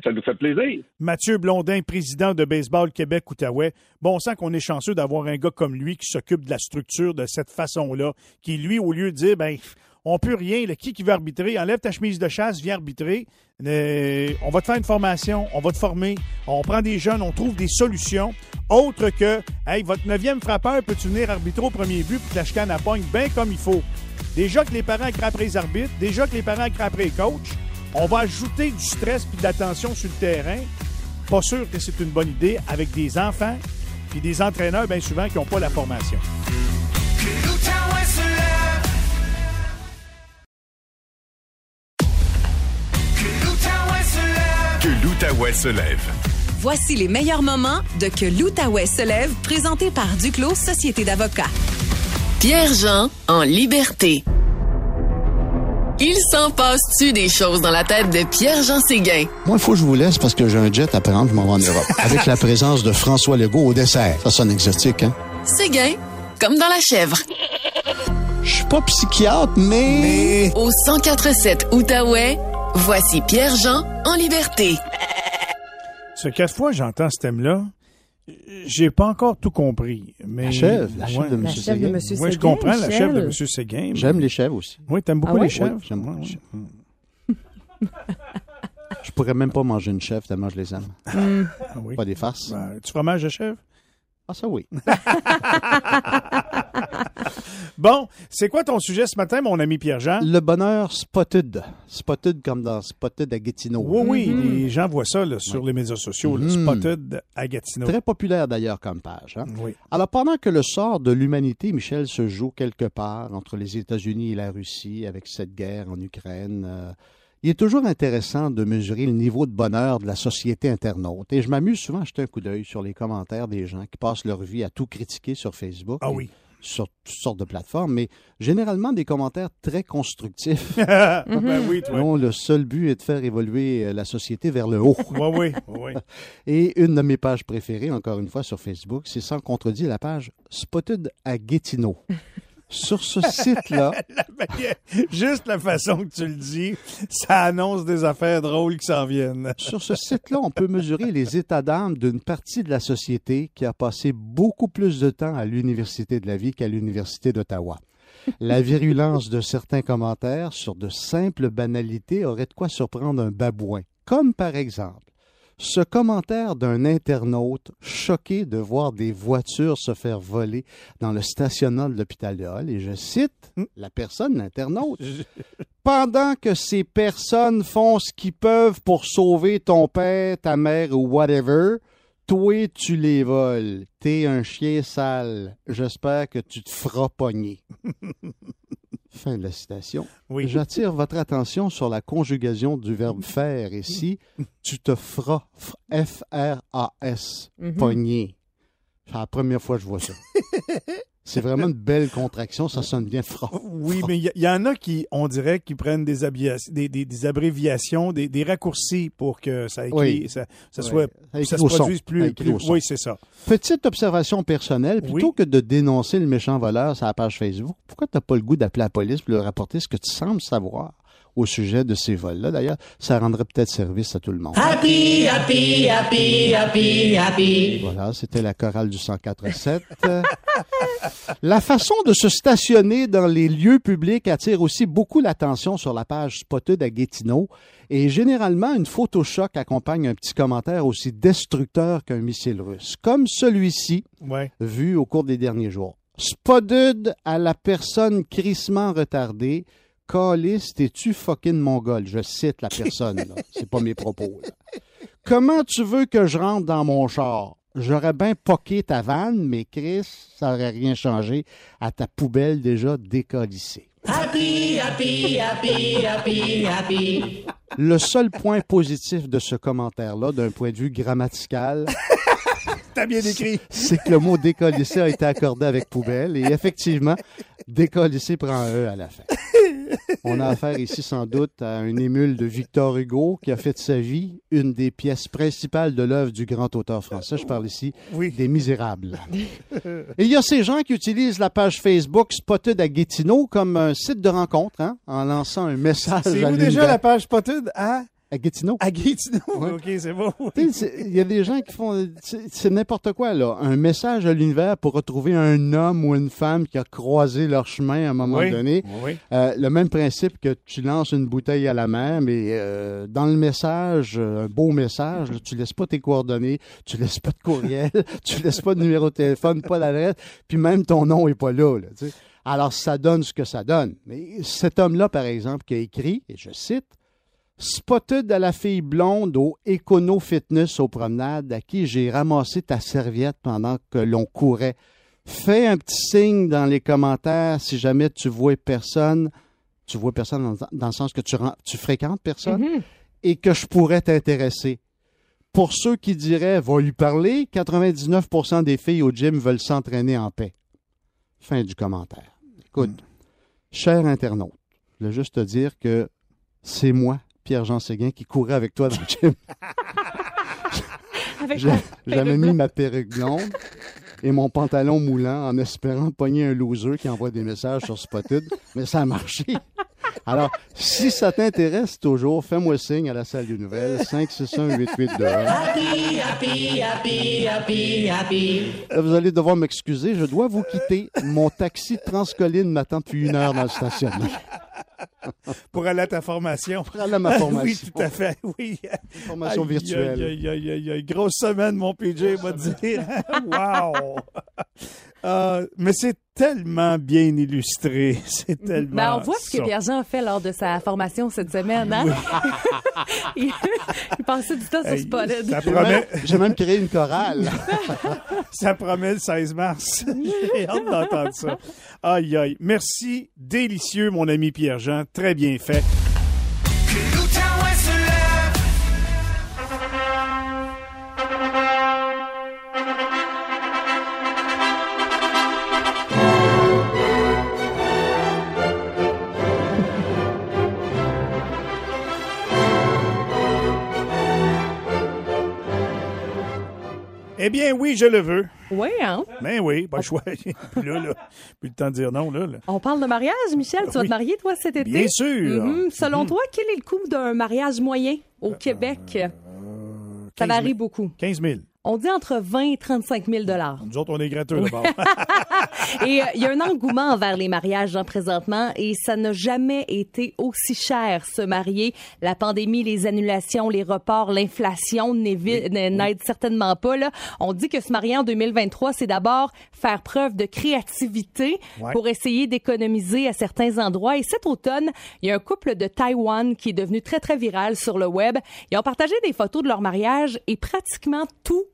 Ça nous fait plaisir.
Mathieu Blondin, président de Baseball Québec-Outaouais. Bon, on sent qu'on est chanceux d'avoir un gars comme lui qui s'occupe de la structure de cette façon-là, qui, lui, au lieu de dire, ben, on peut rien, le qui qui veut arbitrer, enlève ta chemise de chasse, viens arbitrer. Euh, on va te faire une formation, on va te former, on prend des jeunes, on trouve des solutions autres que, hey, votre neuvième frappeur peut-tu venir arbitrer au premier but pour que la chicane à pogne bien comme il faut? Déjà que les parents crapperaient les arbitres, déjà que les parents crapperaient les coachs, on va ajouter du stress puis de la tension sur le terrain. Pas sûr que c'est une bonne idée avec des enfants puis des entraîneurs bien souvent qui n'ont pas la formation.
Que l'Outaouais se lève.
Voici les meilleurs moments de Que l'Outaouais se lève, présenté par Duclos Société d'avocats.
Pierre-Jean en liberté. Il s'en passe-tu des choses dans la tête de Pierre-Jean Séguin?
Moi, il faut que je vous laisse parce que j'ai un jet à prendre, je m'en vais en Europe. Avec la présence de François Legault au dessert. Ça sonne exotique, hein?
Séguin, comme dans la chèvre.
Je suis pas psychiatre, mais...
Au 1047 Outaouais, voici Pierre-Jean en liberté.
Ce quatre fois j'entends ce thème-là, j'ai pas encore tout compris. Mais
La chèvre, la chèvre
Ouais.
de M. Séguin.
Moi, je comprends la chèvre de. M. Séguin. mais-
J'aime les chèvres aussi.
Oui, t'aimes beaucoup
Ah ouais?
les chèvres?
Oui, j'aime beaucoup les
ouais.
Je pourrais même pas manger une chèvre tellement je les aime.
Ah oui.
Pas des farces.
Ben, tu fromage de chèvre?
Ah, ça oui.
Bon, c'est quoi ton sujet ce matin, mon ami Pierre-Jean?
Le bonheur spotted. Spotted comme dans Spotted à Gatineau.
Oui, oui, les gens voient ça là, sur les médias sociaux, le
Mhm.
Spotted à Gatineau.
Très populaire d'ailleurs comme page. hein.
Oui.
Alors, pendant que le sort de l'humanité, Michel, se joue quelque part entre les États-Unis et la Russie avec cette guerre en Ukraine, euh, il est toujours intéressant de mesurer le niveau de bonheur de la société internaute. Et je m'amuse souvent à jeter un coup d'œil sur les commentaires des gens qui passent leur vie à tout critiquer sur Facebook.
Ah
et
oui.
Sur toutes sortes de plateformes, mais généralement des commentaires très constructifs
ben oui, toi.
dont le seul but est de faire évoluer euh, la société vers le haut.
Oui, oui, oui.
Et une de mes pages préférées, encore une fois sur Facebook, c'est sans contredit la page Spotted à Gatineau. Sur ce site-là,
Juste la façon que tu le dis, ça annonce des affaires drôles qui s'en viennent.
sur ce site-là, on peut mesurer les états d'âme d'une partie de la société qui a passé beaucoup plus de temps à l'Université de la vie qu'à l'Université d'Ottawa. La virulence de certains commentaires sur de simples banalités aurait de quoi surprendre un babouin. Comme par exemple, ce commentaire d'un internaute choqué de voir des voitures se faire voler dans le stationnement de l'hôpital de Hall, et je cite la personne, l'internaute. Pendant que ces personnes font ce qu'ils peuvent pour sauver ton père, ta mère ou whatever, toi, tu les voles. T'es un chien sale. J'espère que tu te feras pogner. fin de la citation.
Oui.
J'attire votre attention sur la conjugaison du verbe faire ici. Tu te feras. F-R-A-S.
Mhm.
Pogner. C'est la première fois que je vois ça. C'est vraiment une belle contraction. Ça sonne bien froid.
Oui, mais il y, en a qui, on dirait, qui prennent des, abréviations, des, des- des abréviations, des, des raccourcis pour que ça, écrit,
Oui.
ça, soit,
Ça
se produise plus. Plus- oui, c'est ça.
Petite observation personnelle,
Oui.
plutôt que de dénoncer le méchant voleur sur la page Facebook, pourquoi tu n'as pas le goût d'appeler la police pour lui rapporter ce que tu sembles savoir? Au sujet de ces vols-là? D'ailleurs, ça rendrait peut-être service à tout le monde.
Happy, happy, happy, happy, happy.
Voilà, c'était la chorale du 104.7. Euh, la façon de se stationner dans les lieux publics attire aussi beaucoup l'attention sur la page Spotted à Gatineau. Et généralement, une photo choc accompagne un petit commentaire aussi destructeur qu'un missile russe, comme celui-ci,
Ouais.
vu au cours des derniers jours. Spotted à la personne crissement retardée. Calice, t'es-tu fucking mongol? Je cite la personne, là. C'est pas mes propos, là. Comment tu veux que je rentre dans mon char? J'aurais bien poqué ta vanne, mais Chris, ça aurait rien changé à ta poubelle déjà décalissée.
Happy, happy, happy, happy, happy.
Le seul point positif de ce commentaire-là, d'un point de vue grammatical,
T'as bien écrit.
c'est que le mot décollissé a été accordé avec poubelle et effectivement, décollissé prend un E à la fin. On a affaire ici sans doute à un émule de Victor Hugo qui a fait de sa vie une des pièces principales de l'œuvre du grand auteur français. Je parle ici
Oui.
des Misérables. Et il y a ces gens qui utilisent la page Facebook Spotted à Gatineau comme un site de rencontre, hein, en lançant un message
C'est où déjà la page Spotted à
À Gatineau.
À Gatineau, OK, c'est bon.
Il y a des gens qui font. C'est n'importe quoi, là. Un message à l'univers pour retrouver un homme ou une femme qui a croisé leur chemin à un moment
Oui,
donné.
oui.
Euh, le même principe que tu lances une bouteille à la mer, mais euh, dans le message, euh, un beau message, là, tu laisses pas tes coordonnées, tu laisses pas de courriel, tu laisses pas de numéro de téléphone, pas d'adresse, puis même ton nom est pas là. là. Alors, ça donne ce que ça donne. Mais cet homme-là, par exemple, qui a écrit, et je cite, Spotted à la fille blonde au Econo Fitness aux promenades à qui j'ai ramassé ta serviette pendant que l'on courait. Fais un petit signe dans les commentaires si jamais tu vois personne. Tu vois personne dans, dans le sens que tu, tu fréquentes personne et que je pourrais t'intéresser. Pour ceux qui diraient, va lui parler, 99% des filles au gym veulent s'entraîner en paix. Fin du commentaire. Écoute, cher internaute, je voulais juste te dire que c'est moi, Pierre-Jean Séguin, qui courais avec toi dans le gym. J'avais mis ma perruque blonde et mon pantalon moulant en espérant pogner un loser qui envoie des messages sur Spotted, mais ça a marché. Alors, si ça t'intéresse toujours, fais-moi signe à la salle de nouvelles 561-8821.
Happy, happy, happy, happy, happy.
Euh, Vous allez devoir m'excuser, je dois vous quitter. Mon taxi Transcolline m'attend depuis une heure dans le stationnement.
Pour aller à ta formation.
Pour aller à ma formation.
oui, tout à fait. Oui.
Formation
Aïe,
virtuelle.
Aïe, aïe, aïe, aïe. Grosse semaine, mon PJ, va dire. wow! Euh, mais c'est tellement bien illustré. C'est tellement.
Ben, on voit ce que. Pierre-Jean a fait lors de sa formation cette semaine. Hein? il, il passait du temps sur
Hey,
Spotted.
ça
J'ai
promet,
même, j'ai même créé une chorale.
ça promet le 16 mars. J'ai hâte d'entendre ça. Aïe, aïe. Merci. Délicieux, mon ami Pierre-Jean. Très bien fait. Eh bien, oui, je le veux.
Oui, hein?
Ben oui, pas le choix. Puis là, là, plus le temps de dire non, là. là.
On parle de mariage, Michel? Tu vas
Oui.
te marier, toi, cet été?
Bien sûr.
Mhm. Selon
Mhm.
toi, quel est le coût d'un mariage moyen au Québec? Ça
15 000.
varie beaucoup.
15 000.
On dit entre 20 et 35 000
Nous autres, on est gratteux d'abord.
Et euh, il y a un engouement envers les mariages hein, présentement et ça n'a jamais été aussi cher se marier. La pandémie, les annulations, les reports, l'inflation n'aident certainement pas. Là. On dit que se marier en 2023, c'est d'abord faire preuve de créativité
Ouais.
pour essayer d'économiser à certains endroits. Et cet automne, il y a un couple de Taïwan qui est devenu très, très viral sur le web. Ils ont partagé des photos de leur mariage et pratiquement tout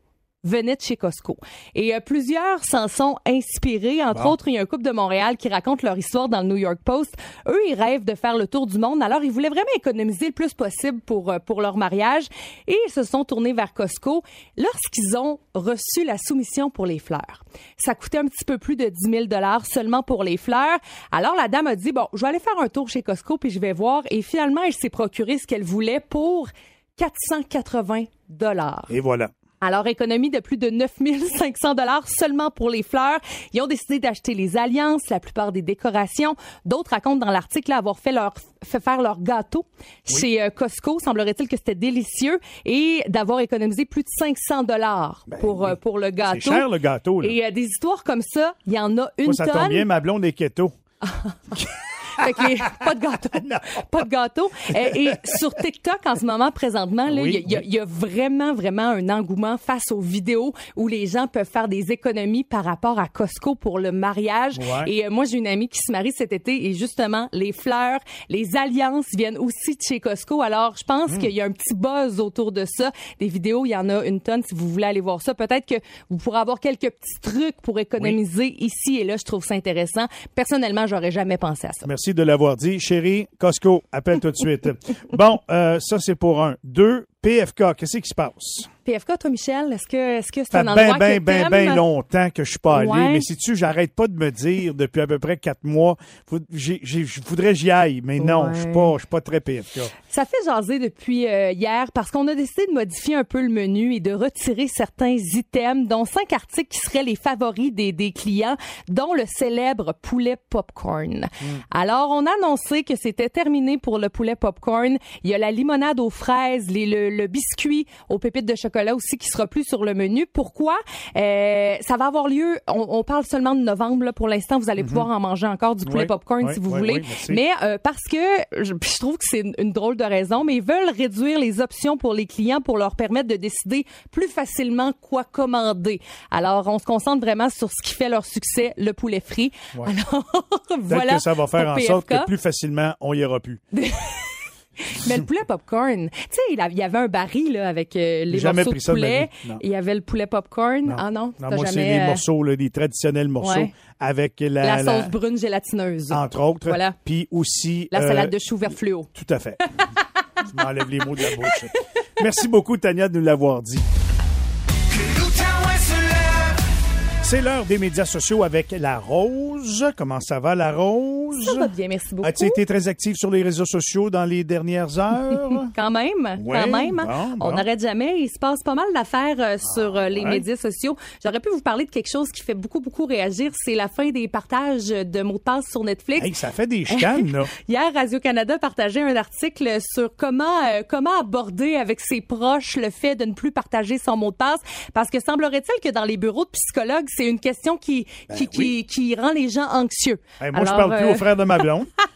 venait de chez Costco. Et euh, plusieurs s'en sont inspirés. Entre autres, il y a un couple de Montréal qui raconte leur histoire dans le New York Post. Eux, ils rêvent de faire le tour du monde. Alors, ils voulaient vraiment économiser le plus possible pour, euh, pour leur mariage. Et ils se sont tournés vers Costco lorsqu'ils ont reçu la soumission pour les fleurs. Ça coûtait un petit peu plus de 10 000 seulement pour les fleurs. Alors, la dame a dit, bon, je vais aller faire un tour chez Costco puis je vais voir. Et finalement, elle s'est procuré ce qu'elle voulait pour 480 dollars.
Et voilà.
Alors, économie de plus de 9500 dollars seulement pour les fleurs. Ils ont décidé d'acheter les alliances, la plupart des décorations. D'autres racontent dans l'article avoir fait leur fait faire leur gâteau chez euh, Costco. Semblerait-il que c'était délicieux et d'avoir économisé plus de 500 dollars pour euh, pour le gâteau.
Ben C'est cher, le gâteau, là.
Et euh, des histoires comme ça, il y en a une
Moi, ça
tonne.
tombe bien, ma blonde est keto.
Fait que les- pas de gâteau. pas de gâteau. Euh, Et, sur TikTok, en ce moment, présentement, il
Oui,
y, a- il y y a vraiment, vraiment un engouement face aux vidéos où les gens peuvent faire des économies par rapport à Costco pour le mariage.
Ouais.
Et euh, moi, j'ai une amie qui se marie cet été et justement, les fleurs, les alliances viennent aussi de chez Costco. Alors, je pense
Mm.
qu'il y a un petit buzz autour de ça. Des vidéos, il y en a une tonne si vous voulez aller voir ça. Peut-être que vous pourrez avoir quelques petits trucs pour économiser ici et là. Je trouve ça intéressant. Personnellement, j'aurais jamais pensé à ça.
Merci de l'avoir dit. Chérie, Costco, appelle tout de suite. bon, euh, ça, c'est pour un. Deux, PFK, qu'est-ce qui se passe?
PFK, toi, Michel, est-ce que est-ce que c'est
Ça
un
fait
endroit
bien,
que
bien, bien,
t'aimes?
bien longtemps que je suis pas allé.
Ouais.
Mais si tu, j'arrête pas de me dire depuis à peu près quatre mois, je voudrais que j'y aille. Mais non, je suis pas, pas très PFK.
Ça fait jaser depuis euh, hier parce qu'on a décidé de modifier un peu le menu et de retirer certains items, dont cinq articles qui seraient les favoris des, des clients, dont le célèbre poulet popcorn. Alors, on a annoncé que c'était terminé pour le poulet popcorn. Il y a la limonade aux fraises, les- le, le biscuit aux pépites de chocolat aussi qui sera plus sur le menu. Pourquoi? Euh, ça va avoir lieu, on, on parle seulement de novembre. là. Pour l'instant, vous allez pouvoir en manger encore du poulet
Oui,
popcorn
oui,
si vous
oui,
voulez. mais euh, parce que je, je trouve que c'est une, une drôle de raison, mais ils veulent réduire les options pour les clients pour leur permettre de décider plus facilement quoi commander. Alors, on se concentre vraiment sur ce qui fait leur succès, le poulet frit.
Ouais.
Alors, voilà.
que ça va faire en sorte que plus facilement, on y aura plus.
Mais le poulet popcorn, tu sais, il y avait un baril là, avec euh, les
Jamais
morceaux
pris
de
ça
poulet. Il y avait le poulet popcorn.
Non.
Ah non,
Non, moi, c'est
jamais,
les
euh,
morceaux, là, les traditionnels morceaux,
Ouais.
avec la,
la,
la-
sauce brune gélatineuse.
entre autres.
Voilà.
Puis aussi.
La
euh,
salade de choux vert fluo.
Tout à fait. Je m'enlève les mots de la bouche. Merci beaucoup, Tania, de nous l'avoir dit. C'est l'heure des médias sociaux avec La Rose. Comment ça va, La Rose?
Ça va bien, merci beaucoup.
As-tu été très active sur les réseaux sociaux dans les dernières heures?
Quand même,
Ouais,
quand même.
bon, bon.
On n'arrête jamais. Il se passe pas mal d'affaires euh, sur euh, les
ouais.
médias sociaux. J'aurais pu vous parler de quelque chose qui fait beaucoup, beaucoup réagir. C'est la fin des partages de mots de passe sur Netflix.
Hey, ça fait des chicanes, là.
Hier, Radio-Canada partageait un article sur comment euh, comment aborder avec ses proches le fait de ne plus partager son mot de passe. Parce que semblerait-il que dans les bureaux de psychologues, c'est une question qui, qui, qui, qui rend les gens anxieux.
Hey, moi, je parle plus
euh,
au frère de ma blonde.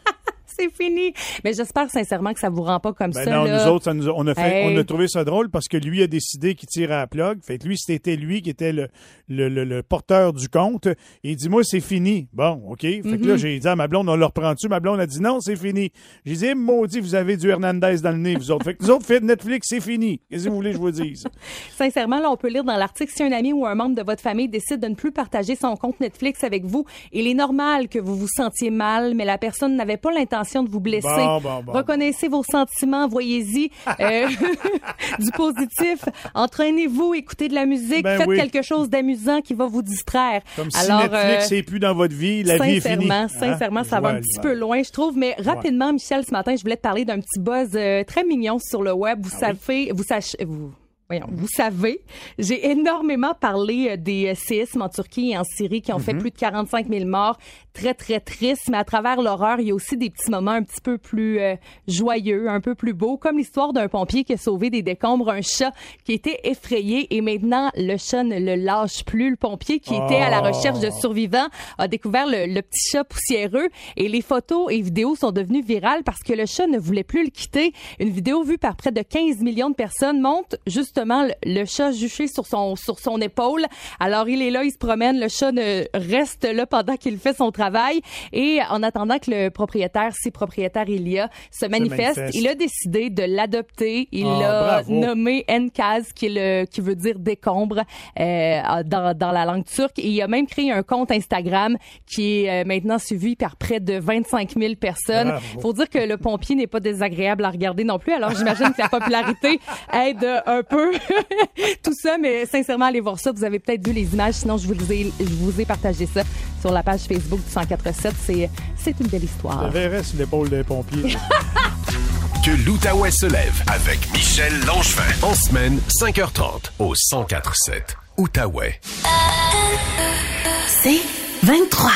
c'est fini. Mais j'espère sincèrement que ça vous rend pas comme
Ben
ça.
non,
là.
nous autres, ça nous a- on, a fait,
Hey.
on a trouvé ça drôle parce que lui a décidé qu'il tirait à la plug. Fait que lui, c'était lui qui était le, le, le- le porteur du compte. Il dit, moi, c'est fini. Bon, OK. Fait que
Mm-hmm.
là, j'ai dit à ma blonde, on le reprend-tu? Ma blonde a dit, non, c'est fini. J'ai dit, Eh, maudit, vous avez du Hernandez dans le nez, vous autres. Fait que nous autres, faites Netflix, c'est fini. Qu'est-ce que vous voulez que je vous dise?
Sincèrement, là, on peut lire dans l'article si un ami ou un membre de votre famille décide de ne plus partager son compte Netflix avec vous, il est normal que vous vous sentiez mal, mais la personne n'avait pas l'intention de vous blesser.
Bon, bon, bon,
Reconnaissez vos sentiments, voyez-y euh, du positif. Entraînez-vous, écoutez de la musique,
Ben
faites
oui.
quelque chose d'amusant qui va vous distraire.
Comme si
Alors,
Netflix
euh,
n'est plus dans votre vie, la vie est finie.
Sincèrement,
Hein?
sincèrement, ça va un petit peu loin, je trouve. Mais rapidement, Michel, ce matin, je voulais te parler d'un petit buzz euh, très mignon sur le web. Vous
Ah
savez, vous sachez, vous. Voyons, vous savez, j'ai énormément parlé euh, des euh, séismes en Turquie et en Syrie qui ont
Mhm.
fait plus de 45 000 morts. Très, très triste. Mais à travers l'horreur, il y a aussi des petits moments un petit peu plus euh, joyeux, un peu plus beaux, comme l'histoire d'un pompier qui a sauvé des décombres un chat qui était effrayé et maintenant le chat ne le lâche plus. Le pompier qui était à la
Oh.
recherche de survivants a découvert le, le petit chat poussiéreux et les photos et vidéos sont devenues virales parce que le chat ne voulait plus le quitter. Une vidéo vue par près de 15 millions de personnes montre justement le, le chat juché sur son sur son épaule. Alors il est là, il se promène, le chat ne reste là pendant qu'il fait son travail et en attendant que le propriétaire, si propriétaire il y a, se manifeste,
manifeste.
il a décidé de l'adopter. Il
Ah,
l'a nommé Enkaz, qui, est le, qui veut dire décombre euh, dans, dans la langue turque. Et il a même créé un compte Instagram qui est euh, maintenant suivi par près de 25 000 personnes.
Bravo.
Faut dire que le pompier n'est pas désagréable à regarder non plus. Alors j'imagine que la popularité aide un peu tout ça. Mais sincèrement, allez voir ça. Vous avez peut-être vu les images. Sinon, je vous ai, je vous ai partagé ça sur la page Facebook du 1047. C'est, c'est une belle histoire.
Je verrais sur l'épaule des pompiers.
Que l'Outaouais se lève avec Michel Langevin. En semaine, 5h30 au 1047 Outaouais.
C'est 23.